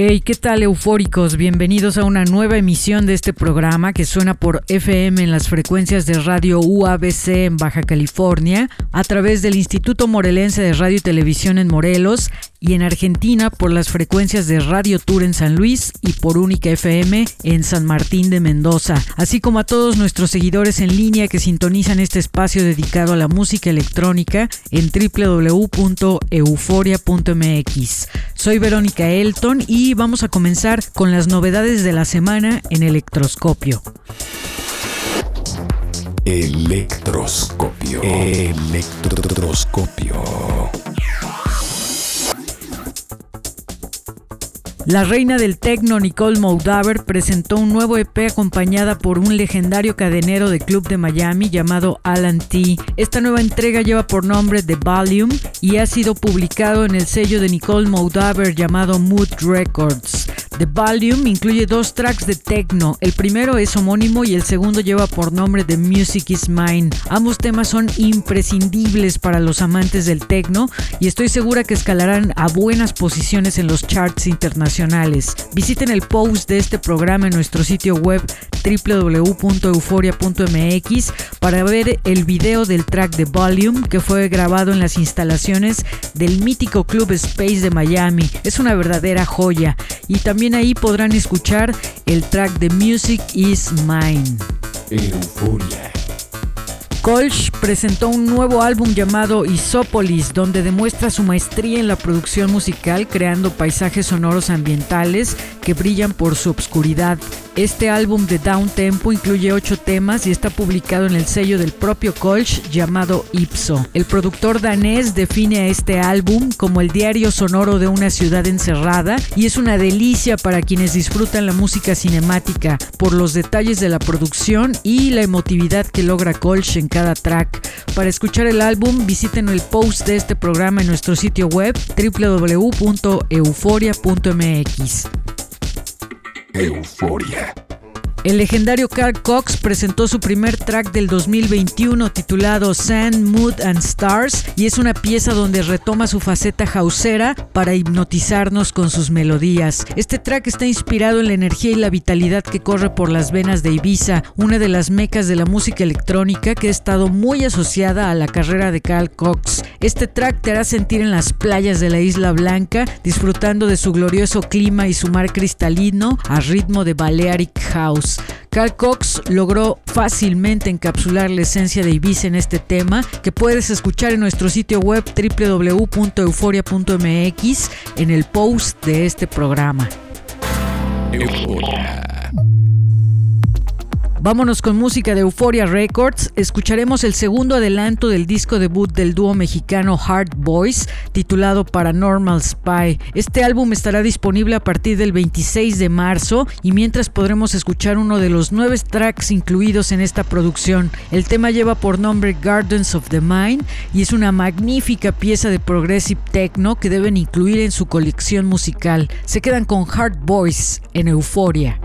Hey, ¿qué tal eufóricos? Bienvenidos a una nueva emisión de este programa que suena por FM en las frecuencias de radio UABC en Baja California, a través del Instituto Morelense de Radio y Televisión en Morelos y en Argentina por las frecuencias de Radio Tour en San Luis y por Única FM en San Martín de Mendoza, así como a todos nuestros seguidores en línea que sintonizan este espacio dedicado a la música electrónica en www.euforia.mx. Soy Verónica Elton y vamos a comenzar con las novedades de la semana en Electroscopio. Electroscopio. Electroscopio. La reina del techno Nicole Moldaver presentó un nuevo EP acompañada por un legendario cadenero de club de Miami llamado Alan T. Esta nueva entrega lleva por nombre The Volume y ha sido publicado en el sello de Nicole Moldaver llamado Mood Records. The Volume incluye dos tracks de techno. El primero es homónimo y el segundo lleva por nombre The Music Is Mine. Ambos temas son imprescindibles para los amantes del techno y estoy segura que escalarán a buenas posiciones en los charts internacionales. Visiten el post de este programa en nuestro sitio web www.euforia.mx para ver el video del track The Volume que fue grabado en las instalaciones del mítico Club Space de Miami. Es una verdadera joya y también ahí podrán escuchar el track The Music Is Mine. Euforia. Kolsch presentó un nuevo álbum llamado Isópolis, donde demuestra su maestría en la producción musical, creando paisajes sonoros ambientales que brillan por su obscuridad. Este álbum de Down Tempo incluye ocho temas y está publicado en el sello del propio Kolsch llamado Ipso. El productor danés define a este álbum como el diario sonoro de una ciudad encerrada y es una delicia para quienes disfrutan la música cinemática por los detalles de la producción y la emotividad que logra Kolsch en cada track. Para escuchar el álbum visiten el post de este programa en nuestro sitio web www.euforia.mx. Euforia. El legendario Carl Cox presentó su primer track del 2021 titulado Sand, Mood and Stars y es una pieza donde retoma su faceta hausera para hipnotizarnos con sus melodías. Este track está inspirado en la energía y la vitalidad que corre por las venas de Ibiza, una de las mecas de la música electrónica que ha estado muy asociada a la carrera de Carl Cox. Este track te hará sentir en las playas de la Isla Blanca, disfrutando de su glorioso clima y su mar cristalino a ritmo de Balearic House. Carl Cox logró fácilmente encapsular la esencia de Ibiza en este tema, que puedes escuchar en nuestro sitio web www.euforia.mx en el post de este programa. Euforia. Vámonos con música de Euphoria Records. Escucharemos el segundo adelanto del disco debut del dúo mexicano Hard Boys, titulado Paranormal Spy. Este álbum estará disponible a partir del 26 de marzo y mientras podremos escuchar uno de los nueve tracks incluidos en esta producción. El tema lleva por nombre Gardens of the Mind y es una magnífica pieza de progressive techno que deben incluir en su colección musical. Se quedan con Hard Boys en Euphoria.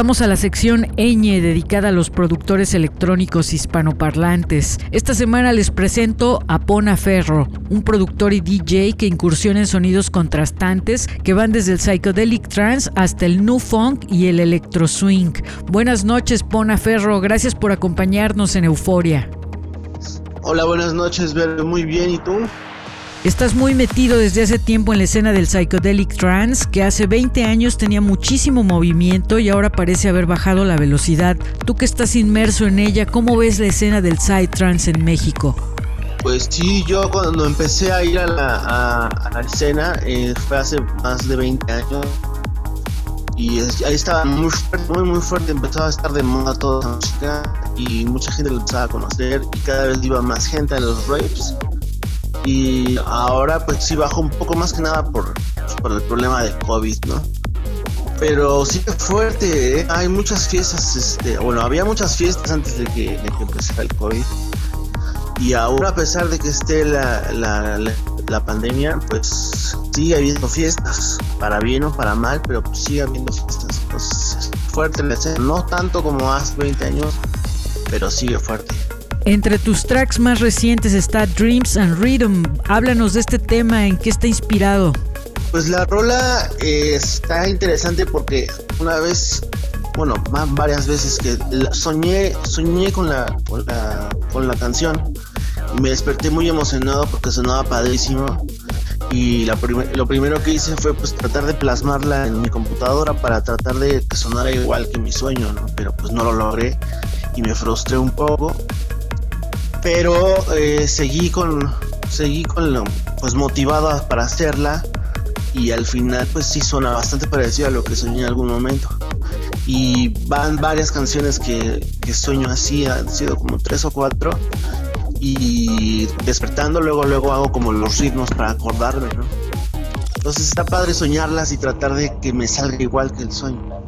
Llegamos a la sección ñ dedicada a los productores electrónicos hispanoparlantes. Esta semana les presento a Pona Ferro, un productor y DJ que incursiona en sonidos contrastantes que van desde el psychedelic trance hasta el new funk y el electro swing. Buenas noches, Pona Ferro, gracias por acompañarnos en Euforia. Hola, buenas noches, muy bien, ¿y tú? Estás muy metido desde hace tiempo en la escena del psychedelic trance, que hace 20 años tenía muchísimo movimiento y ahora parece haber bajado la velocidad. Tú que estás inmerso en ella, ¿cómo ves la escena del psytrance en México? Pues sí, yo cuando empecé a ir a la, escena eh, fue hace más de 20 años y ahí estaba muy fuerte, muy muy fuerte, empezaba a estar de moda toda la música y mucha gente lo empezaba a conocer y cada vez iba más gente a los raves y ahora pues sí bajó un poco más que nada por, por el problema de COVID, ¿no? Pero sí fuerte, ¿eh? hay muchas fiestas, este, bueno, había muchas fiestas antes de que, de que empezara el COVID. Y ahora a pesar de que esté la, la, la, pandemia, pues sigue habiendo fiestas, para bien o para mal, pero pues sigue habiendo fiestas. Pues fuerte la escena, no tanto como hace 20 años, pero sigue fuerte. Entre tus tracks más recientes está Dreams and Rhythm. Háblanos de este tema, ¿en qué está inspirado? Pues la rola eh, está interesante porque una vez, bueno, varias veces que soñé, soñé con la, con la, canción. Me desperté muy emocionado porque sonaba padrísimo y lo primero que hice fue pues tratar de plasmarla en mi computadora para tratar de que sonara igual que mi sueño, ¿no? Pero pues no lo logré y me frustré un poco pero eh, seguí con seguí con pues motivada para hacerla y al final pues sí suena bastante parecido a lo que soñé en algún momento y van varias canciones que, que sueño así han sido como tres o cuatro y despertando luego luego hago como los ritmos para acordarme ¿no? entonces está padre soñarlas y tratar de que me salga igual que el sueño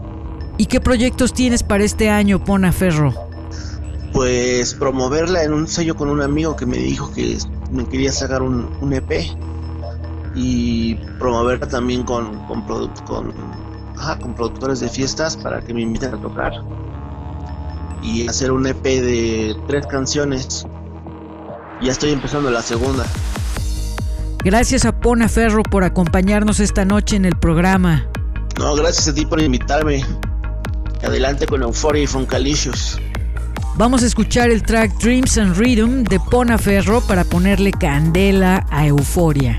¿Y qué proyectos tienes para este año, Pona Ferro? Pues promoverla en un sello con un amigo que me dijo que me quería sacar un, EP y promoverla también con, con, con, con productores de fiestas para que me inviten a tocar y hacer un EP de tres canciones. Ya estoy empezando la segunda. Gracias a Pona Ferro por acompañarnos esta noche en el programa. No, gracias a ti por invitarme. Adelante con Euphoria y Funkalishius. Vamos a escuchar el track Dreams and Rhythm de Pona Ferro para ponerle candela a Euforia.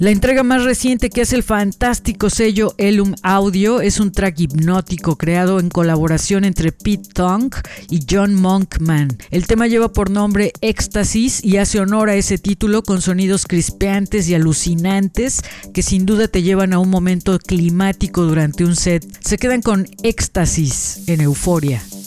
La entrega más reciente que hace el fantástico sello Elum Audio es un track hipnótico creado en colaboración entre Pete Tong y John Monkman. El tema lleva por nombre Éxtasis y hace honor a ese título con sonidos crispeantes y alucinantes que sin duda te llevan a un momento climático durante un set. Se quedan con Éxtasis en euforia. Euforia.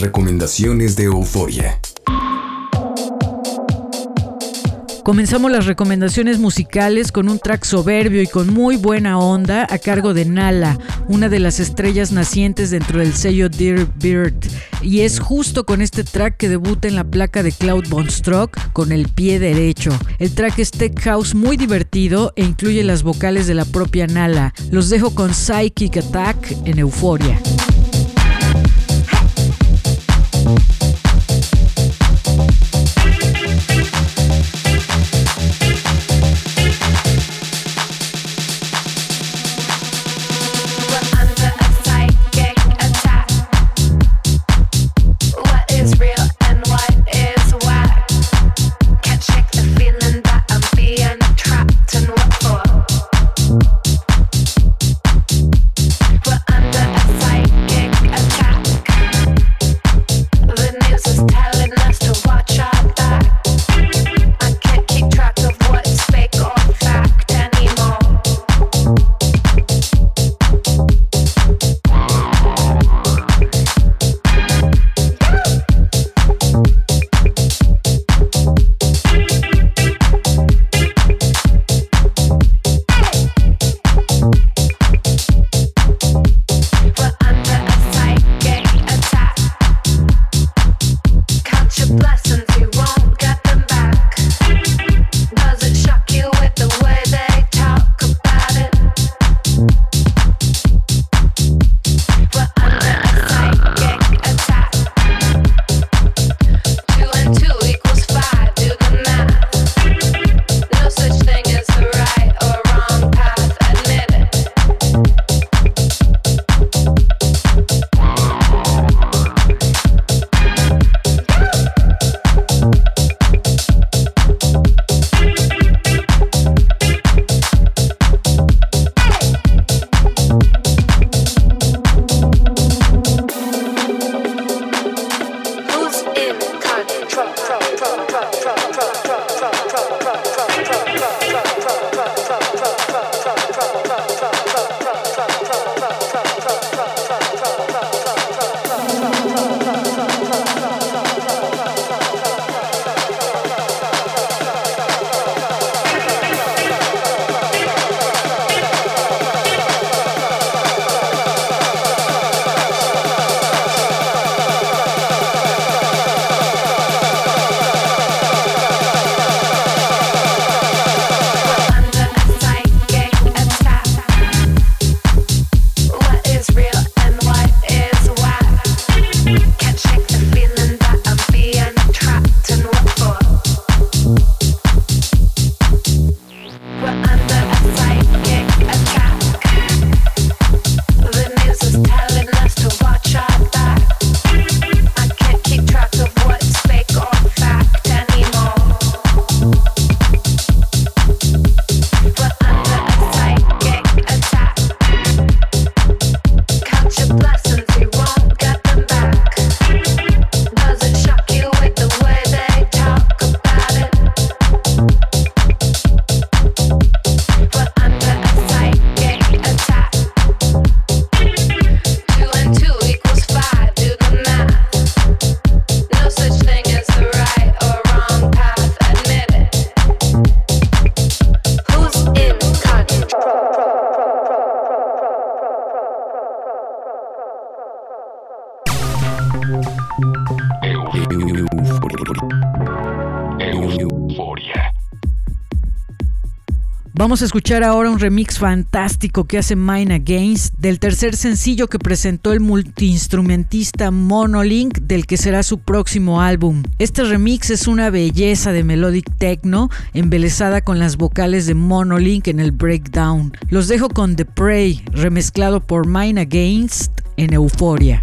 Recomendaciones de Euforia. Comenzamos las recomendaciones musicales con un track soberbio y con muy buena onda a cargo de Nala, una de las estrellas nacientes dentro del sello Dear Bird. Y es justo con este track que debuta en la placa de Cloud Bonstruck con el pie derecho. El track es tech house muy divertido e incluye las vocales de la propia Nala. Los dejo con Psychic Attack en Euforia. Vamos a escuchar ahora un remix fantástico que hace Mine Against del tercer sencillo que presentó el multiinstrumentista Monolink del que será su próximo álbum. Este remix es una belleza de melodic techno embelezada con las vocales de Monolink en el breakdown. Los dejo con The Prey remezclado por Mine Against en Euforia.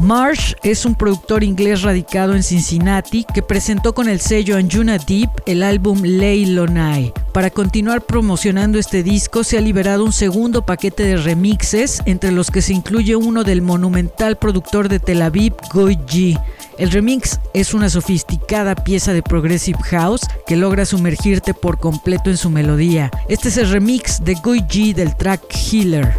Marsh es un productor inglés radicado en Cincinnati que presentó con el sello Anjuna Deep el álbum Ley Lonai. Para continuar promocionando este disco se ha liberado un segundo paquete de remixes, entre los que se incluye uno del monumental productor de Tel Aviv, Goy G. El remix es una sofisticada pieza de progressive house que logra sumergirte por completo en su melodía. Este es el remix de Goy G del track Healer.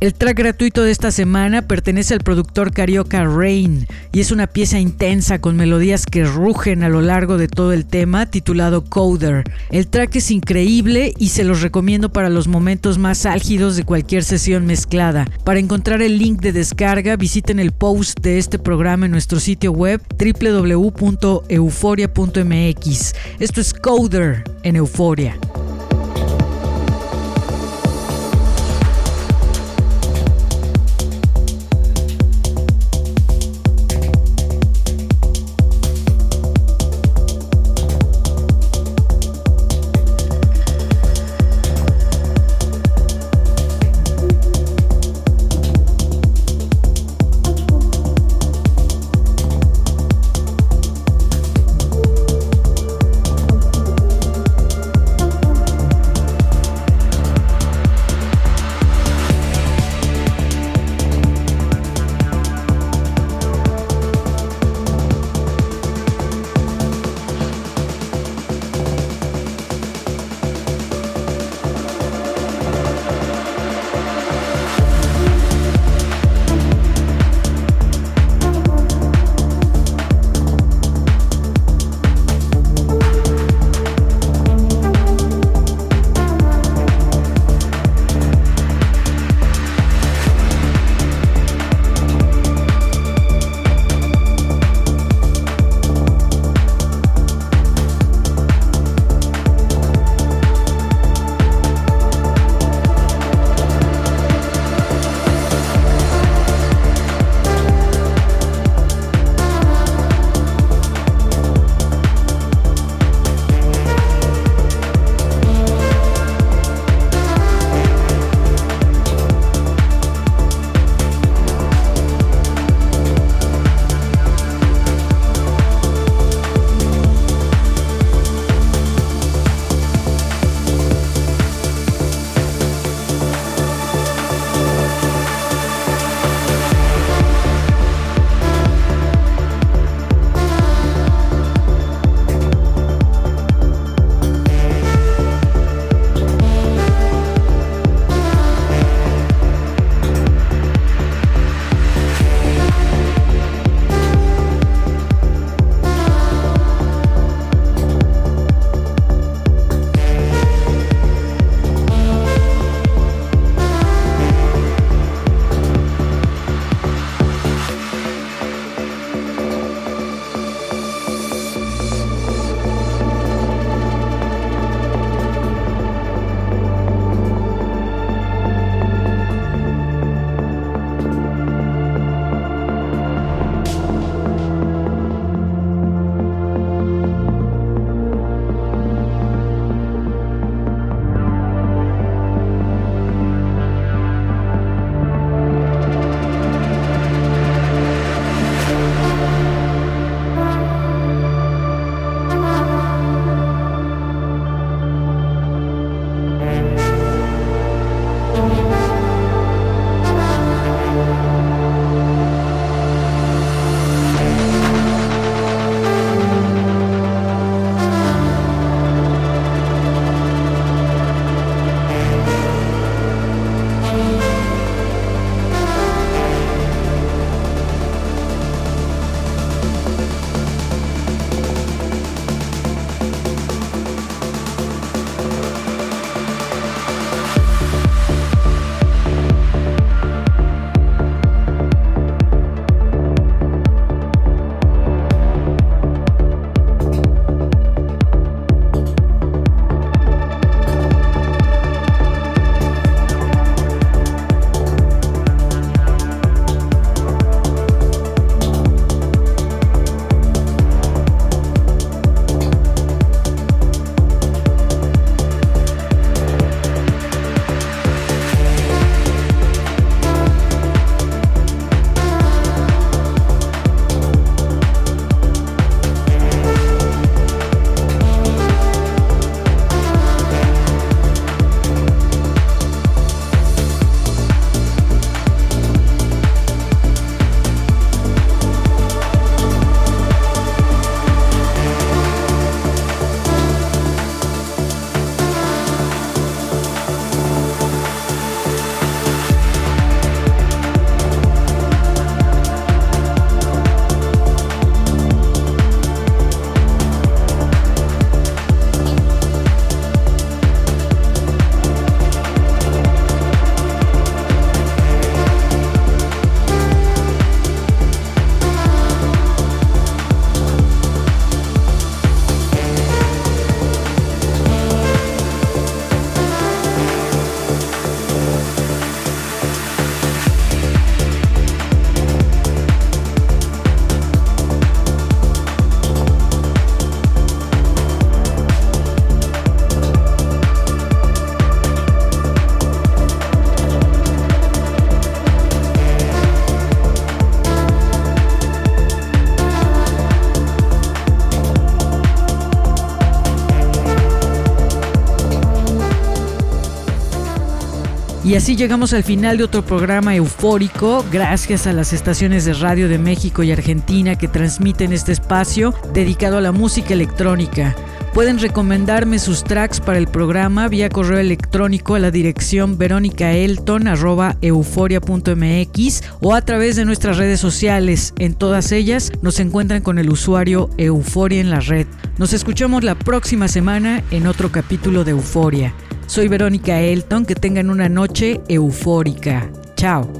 El track gratuito de esta semana pertenece al productor carioca Rain y es una pieza intensa con melodías que rugen a lo largo de todo el tema titulado Coder. El track es increíble y se los recomiendo para los momentos más álgidos de cualquier sesión mezclada. Para encontrar el link de descarga visiten el post de este programa en nuestro sitio web www.euforia.mx. Esto es Coder en Euforia. Así llegamos al final de otro programa eufórico, gracias a las estaciones de radio de México y Argentina que transmiten este espacio dedicado a la música electrónica. Pueden recomendarme sus tracks para el programa vía correo electrónico a la dirección veronicaelton.euforia.mx o a través de nuestras redes sociales. En todas ellas nos encuentran con el usuario Euforia en la red. Nos escuchamos la próxima semana en otro capítulo de Euforia. Soy Verónica Elton, que tengan una noche eufórica. Chao.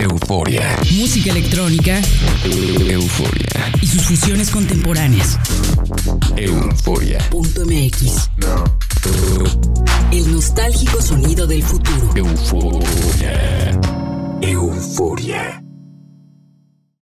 euforia. Música electrónica. Euforia. Y sus fusiones contemporáneas. Euforia. Punto MX. El nostálgico sonido del futuro. Euforia. Euforia.